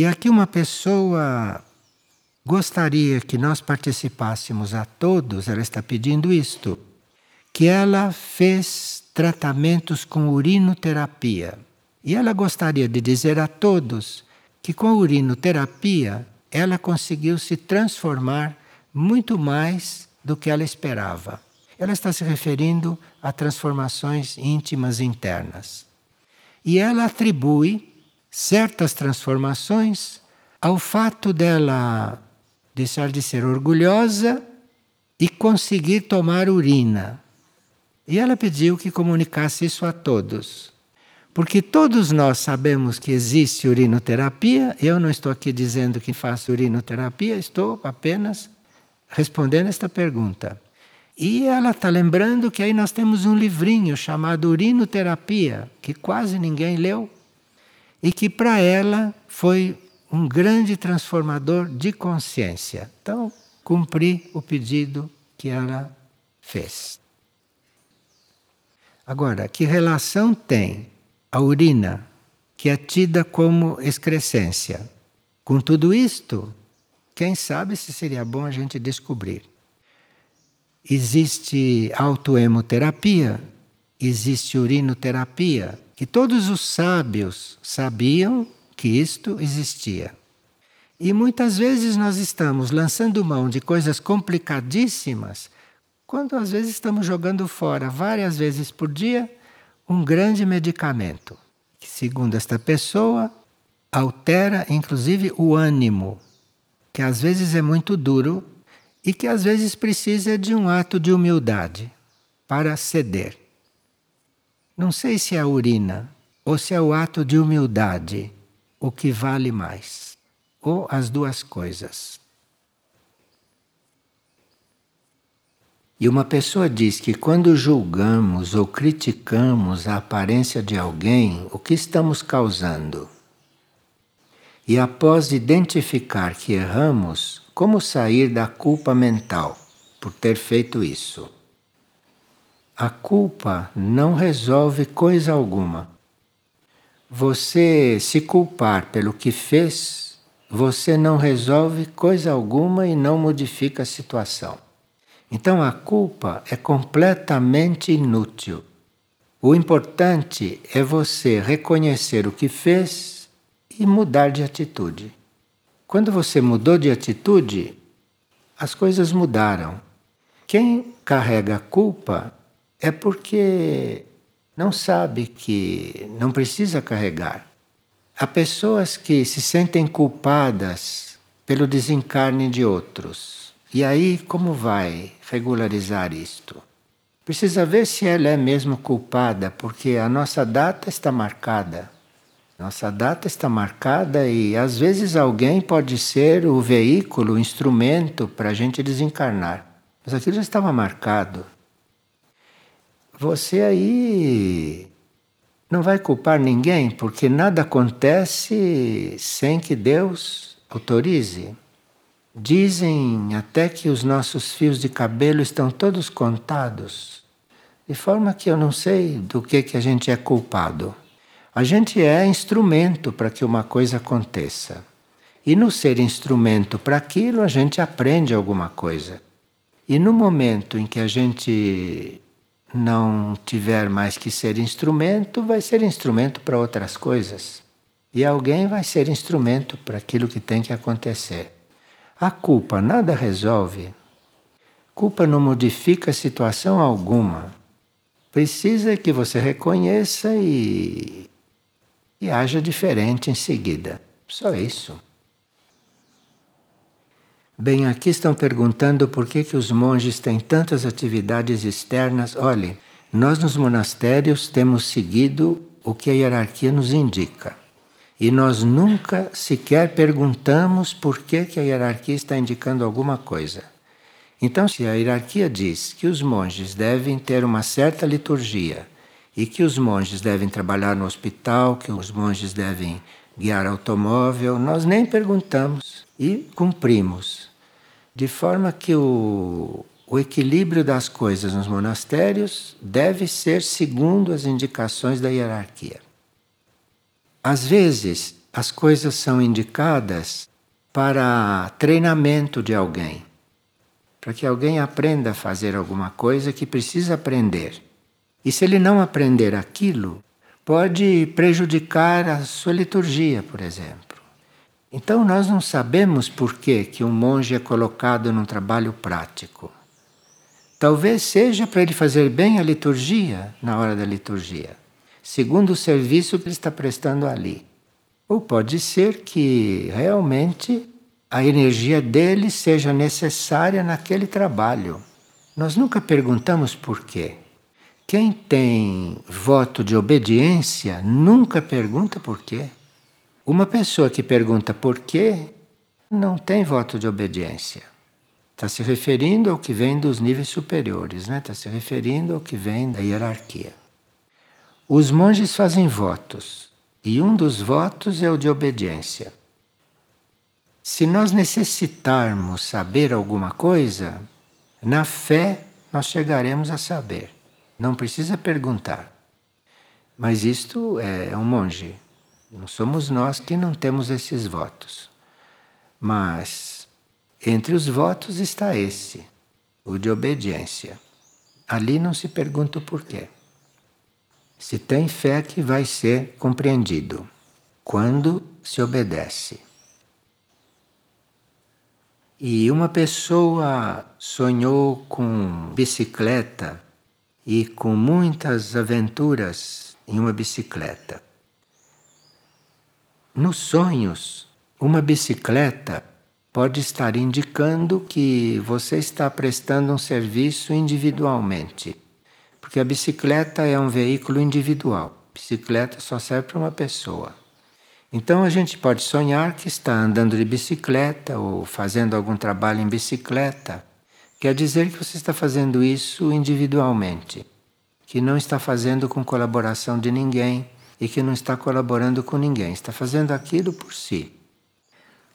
E aqui uma pessoa gostaria que nós participássemos a todos, ela está pedindo isto, que ela fez tratamentos com urinoterapia. E ela gostaria de dizer a todos que com a urinoterapia ela conseguiu se transformar muito mais do que ela esperava. Ela está se referindo a transformações íntimas internas. E ela atribui certas transformações ao fato dela deixar de ser orgulhosa e conseguir tomar urina. E ela pediu que comunicasse isso a todos. Porque todos nós sabemos que existe urinoterapia, eu não estou aqui dizendo que faço urinoterapia, estou apenas respondendo esta pergunta. E ela está lembrando que aí nós temos um livrinho chamado Urinoterapia, que quase ninguém leu, e que para ela foi um grande transformador de consciência. Então, cumpri o pedido que ela fez. Agora, que relação tem a urina, que é tida como excrescência, com tudo isto? Quem sabe se seria bom a gente descobrir. Existe autoemoterapia, existe urinoterapia, que todos os sábios sabiam que isto existia. E muitas vezes nós estamos lançando mão de coisas complicadíssimas, quando às vezes estamos jogando fora várias vezes por dia um grande medicamento, que segundo esta pessoa altera inclusive o ânimo, que às vezes é muito duro e que às vezes precisa de um ato de humildade para ceder. Não sei se é a urina ou se é o ato de humildade o que vale mais, ou as duas coisas. E uma pessoa diz que quando julgamos ou criticamos a aparência de alguém, o que estamos causando? E após identificar que erramos, como sair da culpa mental por ter feito isso? A culpa não resolve coisa alguma você se culpar pelo que fez, você não resolve coisa alguma e não modifica a situação. Então a culpa é completamente inútil. O importante é você reconhecer o que fez e mudar de atitude. Quando você mudou de atitude, as coisas mudaram. Quem carrega a culpa é porque não sabe que não precisa carregar. Há pessoas que se sentem culpadas pelo desencarne de outros. E aí, como vai regularizar isto? Precisa ver se ela é mesmo culpada, porque a nossa data está marcada. Nossa data está marcada e às vezes alguém pode ser o veículo, o instrumento para a gente desencarnar. Mas aquilo já estava marcado você aí não vai culpar ninguém, porque nada acontece sem que Deus autorize. Dizem até que os nossos fios de cabelo estão todos contados, de forma que eu não sei do que, que a gente é culpado. A gente é instrumento para que uma coisa aconteça. E no ser instrumento para aquilo, a gente aprende alguma coisa. E no momento em que a gente não tiver mais que ser instrumento, vai ser instrumento para outras coisas. E alguém vai ser instrumento para aquilo que tem que acontecer. A culpa nada resolve. Culpa não modifica situação alguma. Precisa que você reconheça e, e haja diferente em seguida. Só isso. Bem, aqui estão perguntando por que, que os monges têm tantas atividades externas. Olhe, nós nos monastérios temos seguido o que a hierarquia nos indica. E nós nunca sequer perguntamos por que, que a hierarquia está indicando alguma coisa. Então, se a hierarquia diz que os monges devem ter uma certa liturgia e que os monges devem trabalhar no hospital, que os monges devem guiar automóvel, nós nem perguntamos e cumprimos. De forma que o, o equilíbrio das coisas nos monastérios deve ser segundo as indicações da hierarquia. Às vezes, as coisas são indicadas para treinamento de alguém. Para que alguém aprenda a fazer alguma coisa que precisa aprender. E se ele não aprender aquilo, pode prejudicar a sua liturgia, por exemplo. Então nós não sabemos por que, que um monge é colocado num trabalho prático. Talvez seja para ele fazer bem a liturgia na hora da liturgia, segundo o serviço que ele está prestando ali. Ou pode ser que realmente a energia dele seja necessária naquele trabalho. Nós nunca perguntamos por quê. Quem tem voto de obediência nunca pergunta por quê. Uma pessoa que pergunta por quê não tem voto de obediência. Está se referindo ao que vem dos níveis superiores, né? está se referindo ao que vem da hierarquia. Os monges fazem votos, e um dos votos é o de obediência. Se nós necessitarmos saber alguma coisa, na fé nós chegaremos a saber. Não precisa perguntar. Mas isto é um monge. Não somos nós que não temos esses votos. Mas entre os votos está esse, o de obediência. Ali não se pergunta o porquê. Se tem fé que vai ser compreendido quando se obedece. E uma pessoa sonhou com bicicleta e com muitas aventuras em uma bicicleta. Nos sonhos, uma bicicleta pode estar indicando que você está prestando um serviço individualmente. Porque a bicicleta é um veículo individual. bicicleta só serve para uma pessoa. Então a gente pode sonhar que está andando de bicicleta ou fazendo algum trabalho em bicicleta Quer dizer que você está fazendo isso individualmente, que não está fazendo com colaboração de ninguém e que não está colaborando com ninguém, está fazendo aquilo por si.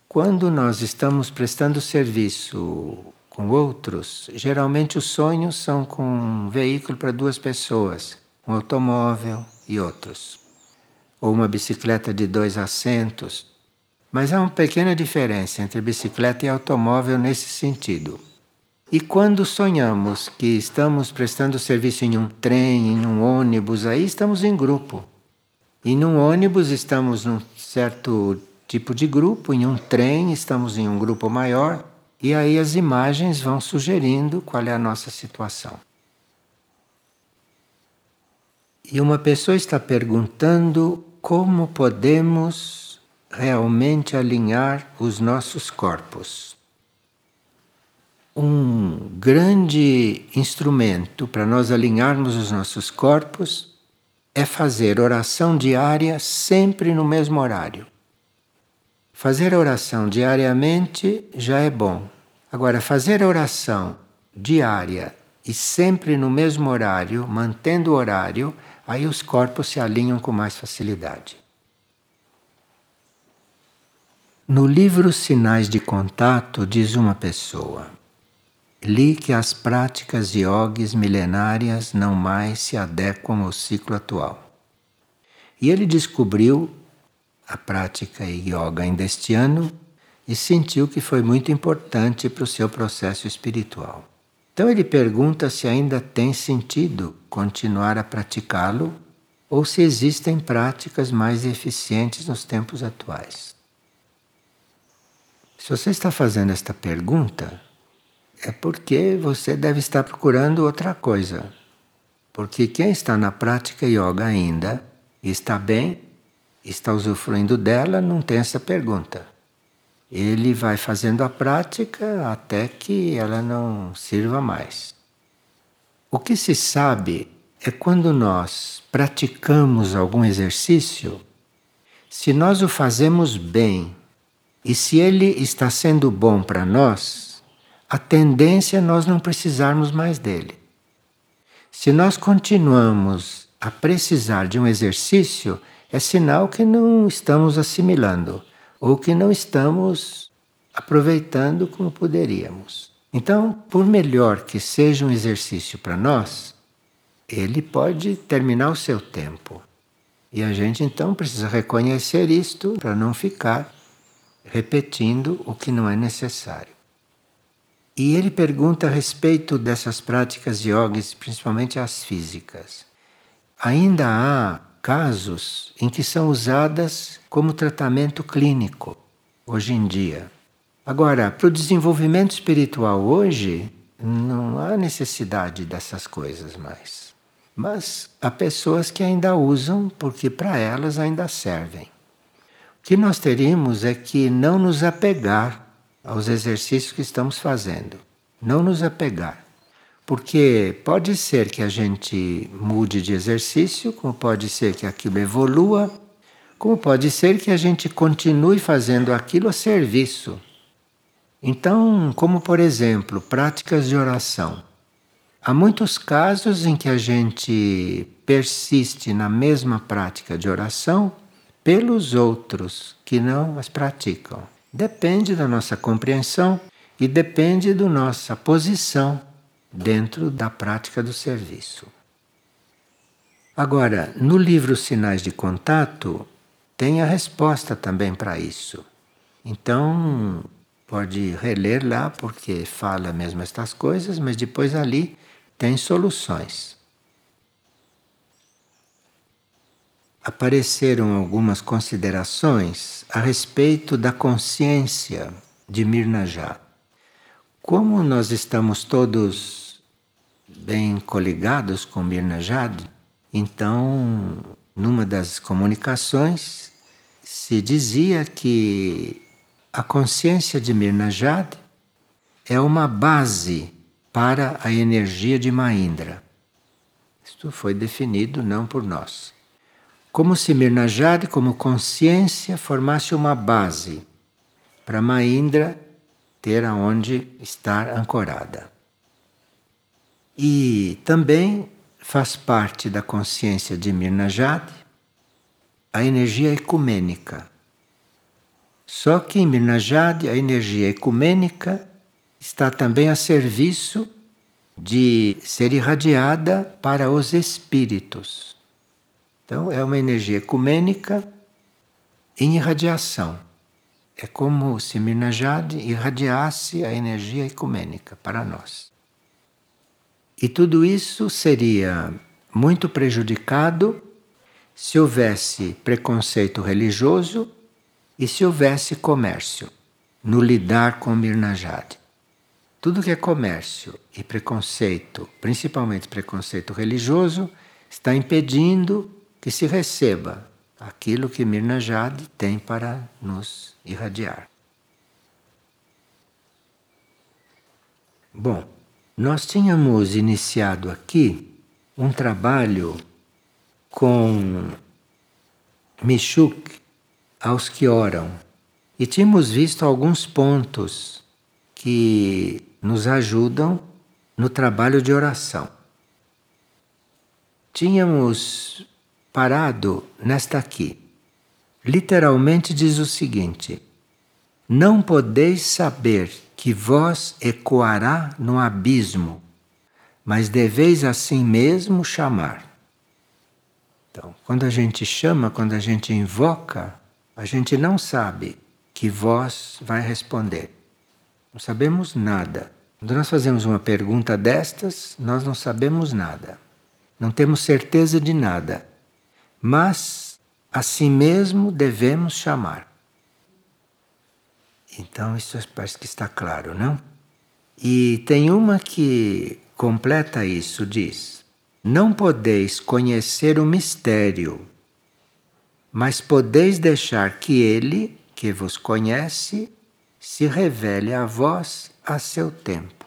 Quando nós estamos prestando serviço com outros, geralmente os sonhos são com um veículo para duas pessoas, um automóvel e outros, ou uma bicicleta de dois assentos. Mas há uma pequena diferença entre bicicleta e automóvel nesse sentido. E quando sonhamos que estamos prestando serviço em um trem, em um ônibus, aí estamos em grupo. E num ônibus estamos num certo tipo de grupo, em um trem estamos em um grupo maior, e aí as imagens vão sugerindo qual é a nossa situação. E uma pessoa está perguntando como podemos realmente alinhar os nossos corpos um grande instrumento para nós alinharmos os nossos corpos é fazer oração diária sempre no mesmo horário. Fazer oração diariamente já é bom. Agora, fazer oração diária e sempre no mesmo horário, mantendo o horário, aí os corpos se alinham com mais facilidade. No livro Sinais de Contato, diz uma pessoa: li que as práticas yogis milenárias não mais se adequam ao ciclo atual. E ele descobriu a prática yoga ainda este ano e sentiu que foi muito importante para o seu processo espiritual. Então ele pergunta se ainda tem sentido continuar a praticá-lo ou se existem práticas mais eficientes nos tempos atuais. Se você está fazendo esta pergunta, é porque você deve estar procurando outra coisa. Porque quem está na prática yoga ainda, está bem, está usufruindo dela, não tem essa pergunta. Ele vai fazendo a prática até que ela não sirva mais. O que se sabe é quando nós praticamos algum exercício, se nós o fazemos bem e se ele está sendo bom para nós, a tendência é nós não precisarmos mais dele. Se nós continuamos a precisar de um exercício, é sinal que não estamos assimilando ou que não estamos aproveitando como poderíamos. Então, por melhor que seja um exercício para nós, ele pode terminar o seu tempo. E a gente então precisa reconhecer isto para não ficar repetindo o que não é necessário. E ele pergunta a respeito dessas práticas yogis, principalmente as físicas. Ainda há casos em que são usadas como tratamento clínico hoje em dia. Agora, para o desenvolvimento espiritual hoje, não há necessidade dessas coisas mais. Mas há pessoas que ainda usam porque para elas ainda servem. O que nós teríamos é que não nos apegar aos exercícios que estamos fazendo. Não nos apegar. Porque pode ser que a gente mude de exercício, como pode ser que aquilo evolua, como pode ser que a gente continue fazendo aquilo a serviço então, como por exemplo, práticas de oração. Há muitos casos em que a gente persiste na mesma prática de oração pelos outros que não as praticam. Depende da nossa compreensão e depende da nossa posição dentro da prática do serviço. Agora, no livro Sinais de Contato, tem a resposta também para isso. Então, Pode reler lá porque fala mesmo estas coisas, mas depois ali tem soluções. Apareceram algumas considerações a respeito da consciência de Mirnajá. Como nós estamos todos bem coligados com Mirnajad, então, numa das comunicações, se dizia que a consciência de Mirnajad é uma base para a energia de Mahindra. Isto foi definido não por nós. Como se Mirnajad, como consciência, formasse uma base para Mahindra ter aonde estar ancorada. E também faz parte da consciência de Mirnajad a energia ecumênica só que em Mirnajad a energia ecumênica está também a serviço de ser irradiada para os espíritos. Então é uma energia ecumênica em irradiação. É como se Mirnajad irradiasse a energia ecumênica para nós. E tudo isso seria muito prejudicado se houvesse preconceito religioso e se houvesse comércio no lidar com Mirnajad? Tudo que é comércio e preconceito, principalmente preconceito religioso, está impedindo que se receba aquilo que Mirnajad tem para nos irradiar. Bom, nós tínhamos iniciado aqui um trabalho com Michuk aos que oram. E tínhamos visto alguns pontos que nos ajudam no trabalho de oração. Tínhamos parado nesta aqui. Literalmente diz o seguinte: Não podeis saber que vós ecoará no abismo, mas deveis assim mesmo chamar. Então, quando a gente chama, quando a gente invoca, a gente não sabe que voz vai responder. Não sabemos nada. Quando nós fazemos uma pergunta destas, nós não sabemos nada. Não temos certeza de nada. Mas, assim mesmo, devemos chamar. Então, isso parece que está claro, não? E tem uma que completa isso: diz: Não podeis conhecer o mistério mas podeis deixar que ele, que vos conhece, se revele a vós a seu tempo.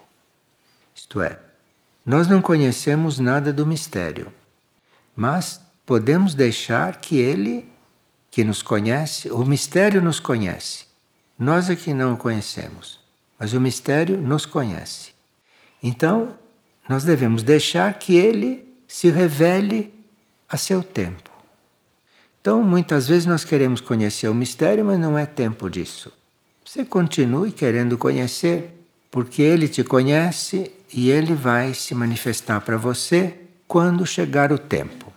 Isto é, nós não conhecemos nada do mistério, mas podemos deixar que ele, que nos conhece, o mistério nos conhece. Nós é que não o conhecemos, mas o mistério nos conhece. Então, nós devemos deixar que ele se revele a seu tempo. Então, muitas vezes nós queremos conhecer o mistério, mas não é tempo disso. Você continue querendo conhecer, porque ele te conhece e ele vai se manifestar para você quando chegar o tempo.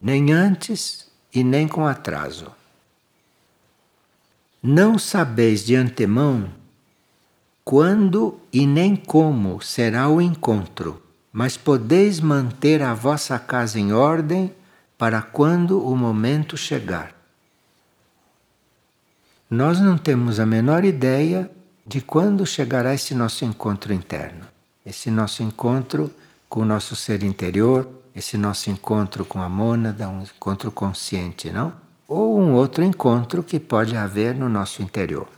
Nem antes e nem com atraso. Não sabeis de antemão quando e nem como será o encontro, mas podeis manter a vossa casa em ordem para quando o momento chegar. Nós não temos a menor ideia de quando chegará esse nosso encontro interno, esse nosso encontro com o nosso ser interior, esse nosso encontro com a mônada, um encontro consciente, não? Ou um outro encontro que pode haver no nosso interior.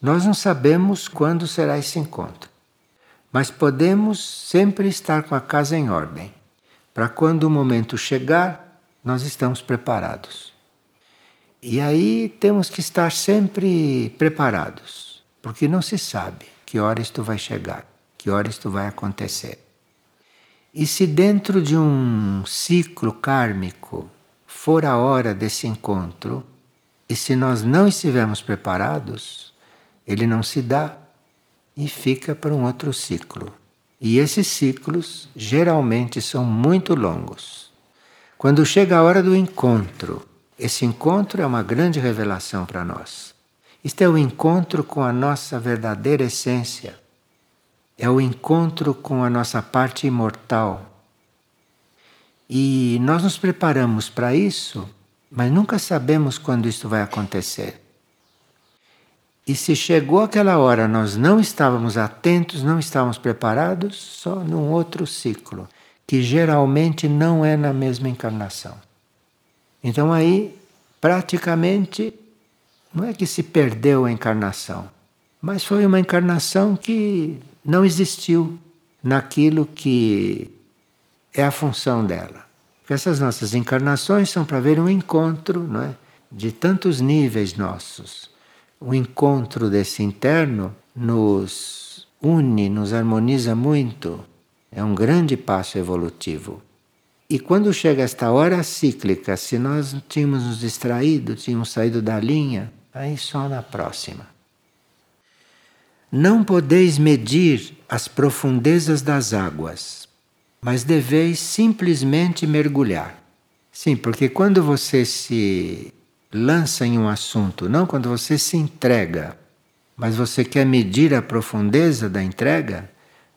Nós não sabemos quando será esse encontro, mas podemos sempre estar com a casa em ordem, para quando o momento chegar, nós estamos preparados. E aí temos que estar sempre preparados porque não se sabe que hora isto vai chegar, que hora isto vai acontecer. E se dentro de um ciclo kármico for a hora desse encontro, e se nós não estivermos preparados, ele não se dá e fica para um outro ciclo. E esses ciclos geralmente são muito longos. Quando chega a hora do encontro, esse encontro é uma grande revelação para nós. Isto é o encontro com a nossa verdadeira essência. É o encontro com a nossa parte imortal. E nós nos preparamos para isso, mas nunca sabemos quando isso vai acontecer. E se chegou aquela hora nós não estávamos atentos, não estávamos preparados, só num outro ciclo, que geralmente não é na mesma encarnação. Então aí, praticamente, não é que se perdeu a encarnação, mas foi uma encarnação que não existiu naquilo que é a função dela. Porque essas nossas encarnações são para ver um encontro não é, de tantos níveis nossos. O encontro desse interno nos une, nos harmoniza muito. É um grande passo evolutivo. E quando chega esta hora cíclica, se nós tínhamos nos distraído, tínhamos saído da linha, Aí só na próxima. Não podeis medir as profundezas das águas, mas deveis simplesmente mergulhar. Sim, porque quando você se lança em um assunto, não quando você se entrega, mas você quer medir a profundeza da entrega,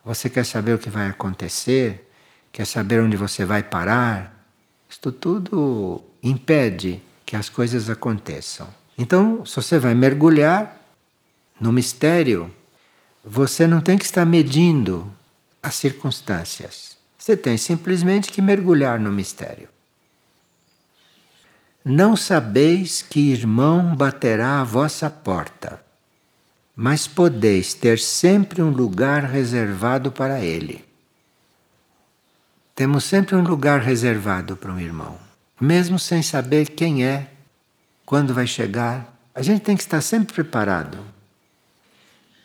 você quer saber o que vai acontecer, quer saber onde você vai parar. Isto tudo impede que as coisas aconteçam. Então, se você vai mergulhar no mistério, você não tem que estar medindo as circunstâncias. Você tem simplesmente que mergulhar no mistério. Não sabeis que irmão baterá à vossa porta, mas podeis ter sempre um lugar reservado para ele. Temos sempre um lugar reservado para um irmão, mesmo sem saber quem é quando vai chegar. A gente tem que estar sempre preparado.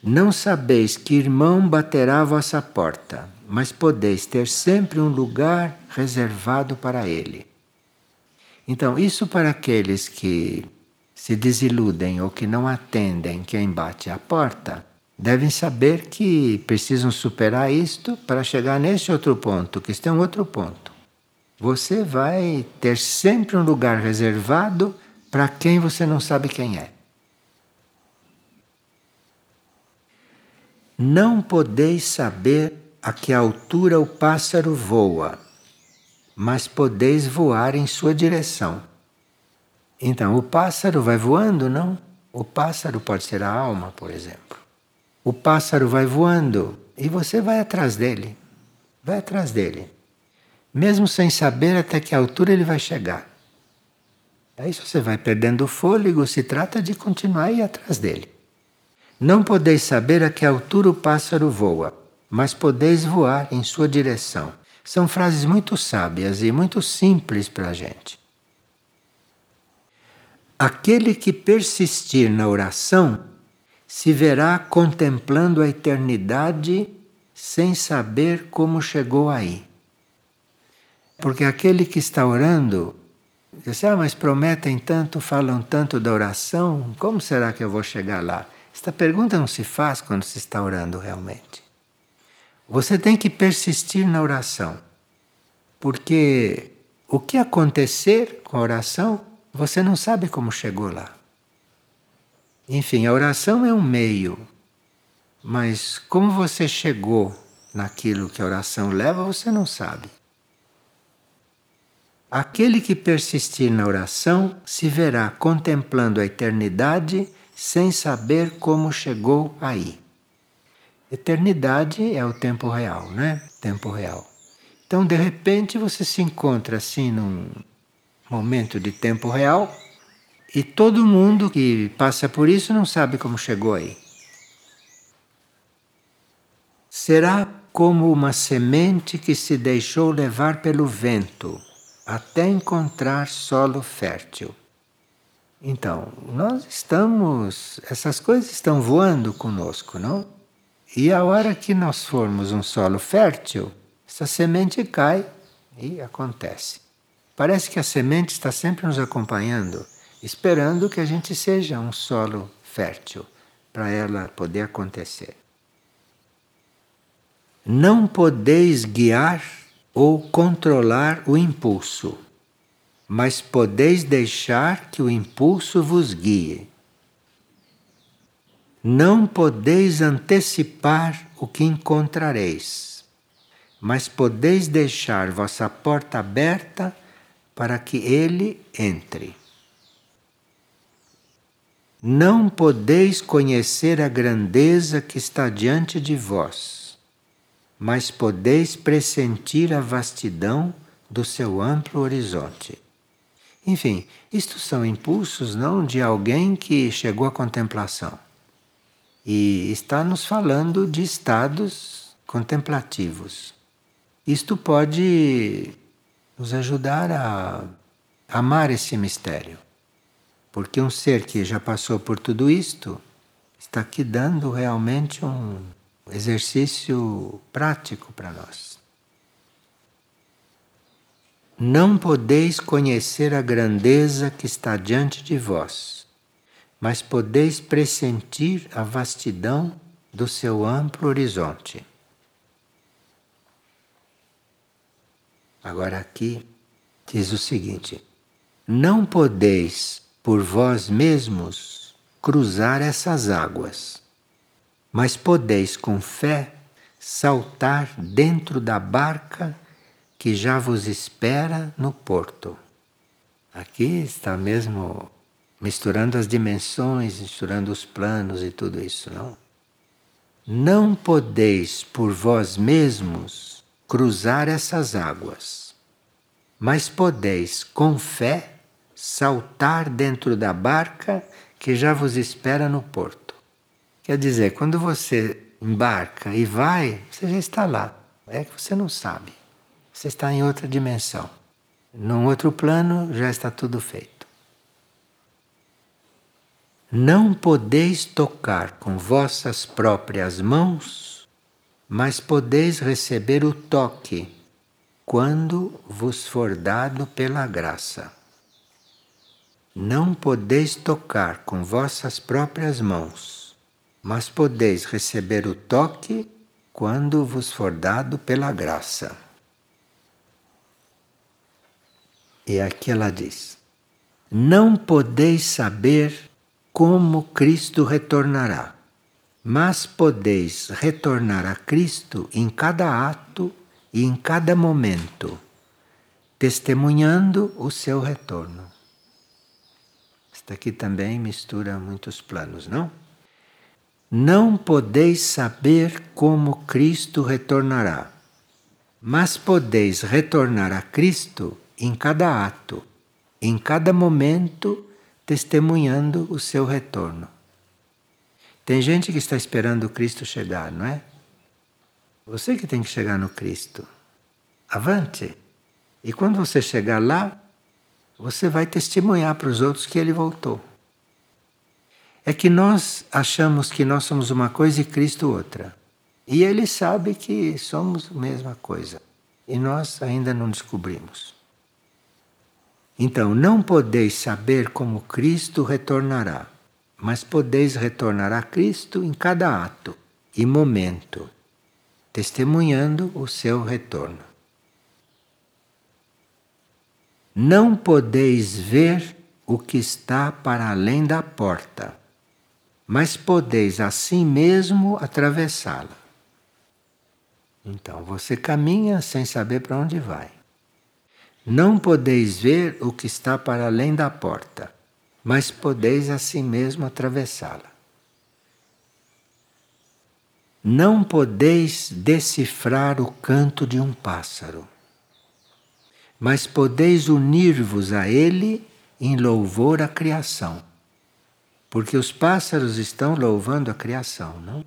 Não sabeis que irmão baterá a vossa porta, mas podeis ter sempre um lugar reservado para ele. Então, isso para aqueles que se desiludem ou que não atendem quem bate à porta, devem saber que precisam superar isto para chegar nesse outro ponto, que este é um outro ponto. Você vai ter sempre um lugar reservado para quem você não sabe quem é. Não podeis saber a que altura o pássaro voa, mas podeis voar em sua direção. Então, o pássaro vai voando, não? O pássaro pode ser a alma, por exemplo. O pássaro vai voando e você vai atrás dele. Vai atrás dele. Mesmo sem saber até que altura ele vai chegar. Aí se você vai perdendo o fôlego, se trata de continuar aí atrás dele. Não podeis saber a que altura o pássaro voa, mas podeis voar em sua direção. São frases muito sábias e muito simples para a gente. Aquele que persistir na oração se verá contemplando a eternidade sem saber como chegou aí. Porque aquele que está orando Disse, ah, mas prometem tanto, falam tanto da oração, como será que eu vou chegar lá? Esta pergunta não se faz quando se está orando realmente. Você tem que persistir na oração, porque o que acontecer com a oração você não sabe como chegou lá. Enfim, a oração é um meio, mas como você chegou naquilo que a oração leva, você não sabe. Aquele que persistir na oração se verá contemplando a eternidade sem saber como chegou aí. Eternidade é o tempo real, né? Tempo real. Então, de repente, você se encontra assim num momento de tempo real e todo mundo que passa por isso não sabe como chegou aí. Será como uma semente que se deixou levar pelo vento até encontrar solo fértil. Então, nós estamos, essas coisas estão voando conosco, não? E a hora que nós formos um solo fértil, essa semente cai e acontece. Parece que a semente está sempre nos acompanhando, esperando que a gente seja um solo fértil para ela poder acontecer. Não podeis guiar ou controlar o impulso mas podeis deixar que o impulso vos guie. Não podeis antecipar o que encontrareis, mas podeis deixar vossa porta aberta para que ele entre. Não podeis conhecer a grandeza que está diante de vós, mas podeis pressentir a vastidão do seu amplo horizonte. Enfim, isto são impulsos não de alguém que chegou à contemplação. E está nos falando de estados contemplativos. Isto pode nos ajudar a amar esse mistério. Porque um ser que já passou por tudo isto está aqui dando realmente um exercício prático para nós. Não podeis conhecer a grandeza que está diante de vós, mas podeis pressentir a vastidão do seu amplo horizonte. Agora aqui diz o seguinte: Não podeis por vós mesmos cruzar essas águas, mas podeis com fé saltar dentro da barca que já vos espera no porto. Aqui está mesmo misturando as dimensões, misturando os planos e tudo isso, não? Não podeis por vós mesmos cruzar essas águas, mas podeis com fé saltar dentro da barca que já vos espera no porto. Quer dizer, quando você embarca e vai, você já está lá. É que você não sabe. Você está em outra dimensão. Num outro plano já está tudo feito. Não podeis tocar com vossas próprias mãos, mas podeis receber o toque quando vos for dado pela graça. Não podeis tocar com vossas próprias mãos, mas podeis receber o toque quando vos for dado pela graça. E aqui ela diz: Não podeis saber como Cristo retornará, mas podeis retornar a Cristo em cada ato e em cada momento, testemunhando o seu retorno. Esta aqui também mistura muitos planos, não? Não podeis saber como Cristo retornará, mas podeis retornar a Cristo em cada ato, em cada momento, testemunhando o seu retorno. Tem gente que está esperando o Cristo chegar, não é? Você que tem que chegar no Cristo. Avante! E quando você chegar lá, você vai testemunhar para os outros que ele voltou. É que nós achamos que nós somos uma coisa e Cristo outra. E ele sabe que somos a mesma coisa. E nós ainda não descobrimos. Então, não podeis saber como Cristo retornará, mas podeis retornar a Cristo em cada ato e momento, testemunhando o seu retorno. Não podeis ver o que está para além da porta, mas podeis assim mesmo atravessá-la. Então você caminha sem saber para onde vai. Não podeis ver o que está para além da porta, mas podeis assim mesmo atravessá-la. Não podeis decifrar o canto de um pássaro, mas podeis unir-vos a ele em louvor à criação. Porque os pássaros estão louvando a criação, não?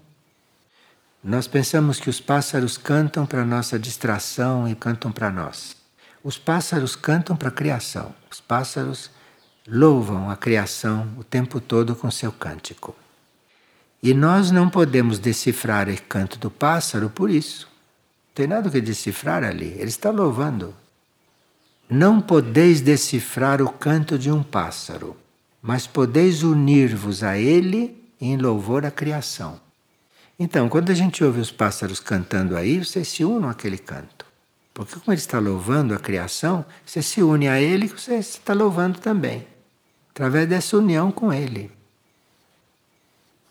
Nós pensamos que os pássaros cantam para nossa distração e cantam para nós. Os pássaros cantam para a criação. Os pássaros louvam a criação o tempo todo com seu cântico. E nós não podemos decifrar o canto do pássaro por isso. Não tem nada que decifrar ali. Ele está louvando. Não podeis decifrar o canto de um pássaro, mas podeis unir-vos a ele em louvor à criação. Então, quando a gente ouve os pássaros cantando aí, você se une àquele canto. Porque como ele está louvando a criação, você se une a ele que você está louvando também. Através dessa união com ele.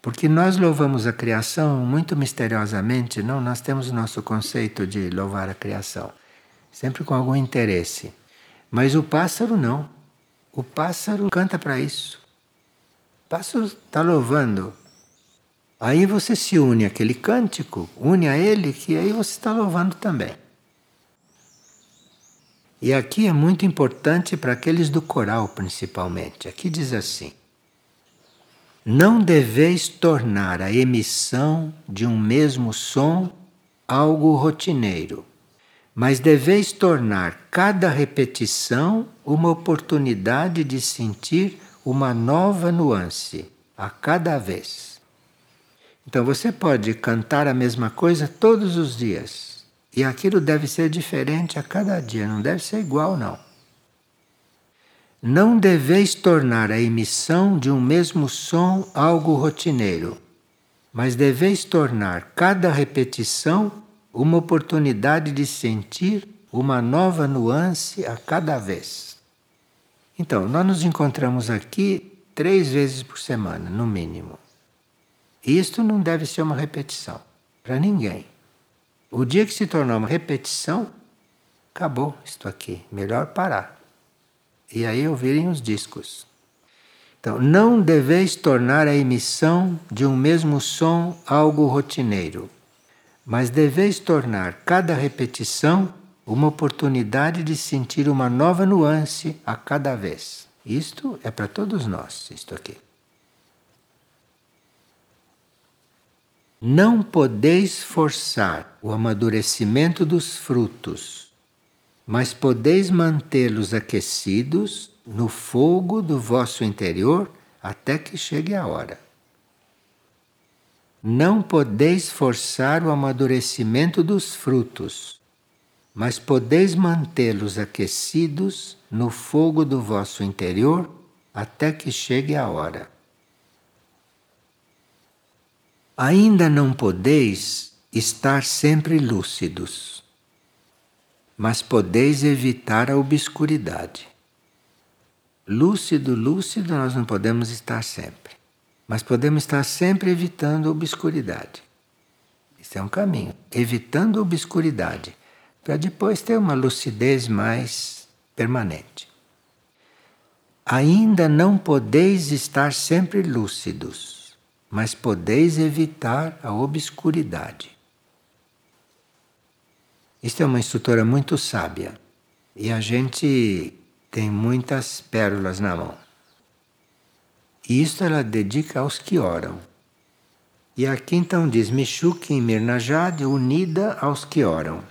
Porque nós louvamos a criação muito misteriosamente, não? Nós temos o nosso conceito de louvar a criação, sempre com algum interesse. Mas o pássaro não. O pássaro canta para isso. O pássaro está louvando Aí você se une àquele cântico, une a ele, que aí você está louvando também. E aqui é muito importante para aqueles do coral, principalmente. Aqui diz assim: Não deveis tornar a emissão de um mesmo som algo rotineiro, mas deveis tornar cada repetição uma oportunidade de sentir uma nova nuance a cada vez. Então você pode cantar a mesma coisa todos os dias. E aquilo deve ser diferente a cada dia, não deve ser igual, não. Não deveis tornar a emissão de um mesmo som algo rotineiro, mas deveis tornar cada repetição uma oportunidade de sentir uma nova nuance a cada vez. Então, nós nos encontramos aqui três vezes por semana, no mínimo. Isto não deve ser uma repetição para ninguém. O dia que se tornar uma repetição, acabou isto aqui. Melhor parar. E aí ouvirem os discos. Então, não deveis tornar a emissão de um mesmo som algo rotineiro, mas deveis tornar cada repetição uma oportunidade de sentir uma nova nuance a cada vez. Isto é para todos nós, isto aqui. Não podeis forçar o amadurecimento dos frutos, mas podeis mantê-los aquecidos no fogo do vosso interior até que chegue a hora. Não podeis forçar o amadurecimento dos frutos, mas podeis mantê-los aquecidos no fogo do vosso interior até que chegue a hora. Ainda não podeis estar sempre lúcidos, mas podeis evitar a obscuridade. Lúcido, lúcido, nós não podemos estar sempre, mas podemos estar sempre evitando a obscuridade. Isso é um caminho, evitando a obscuridade, para depois ter uma lucidez mais permanente. Ainda não podeis estar sempre lúcidos mas podeis evitar a obscuridade. Isto é uma instrutora muito sábia e a gente tem muitas pérolas na mão. E isto ela dedica aos que oram. E aqui então diz Michuque em Mirnajad, unida aos que oram.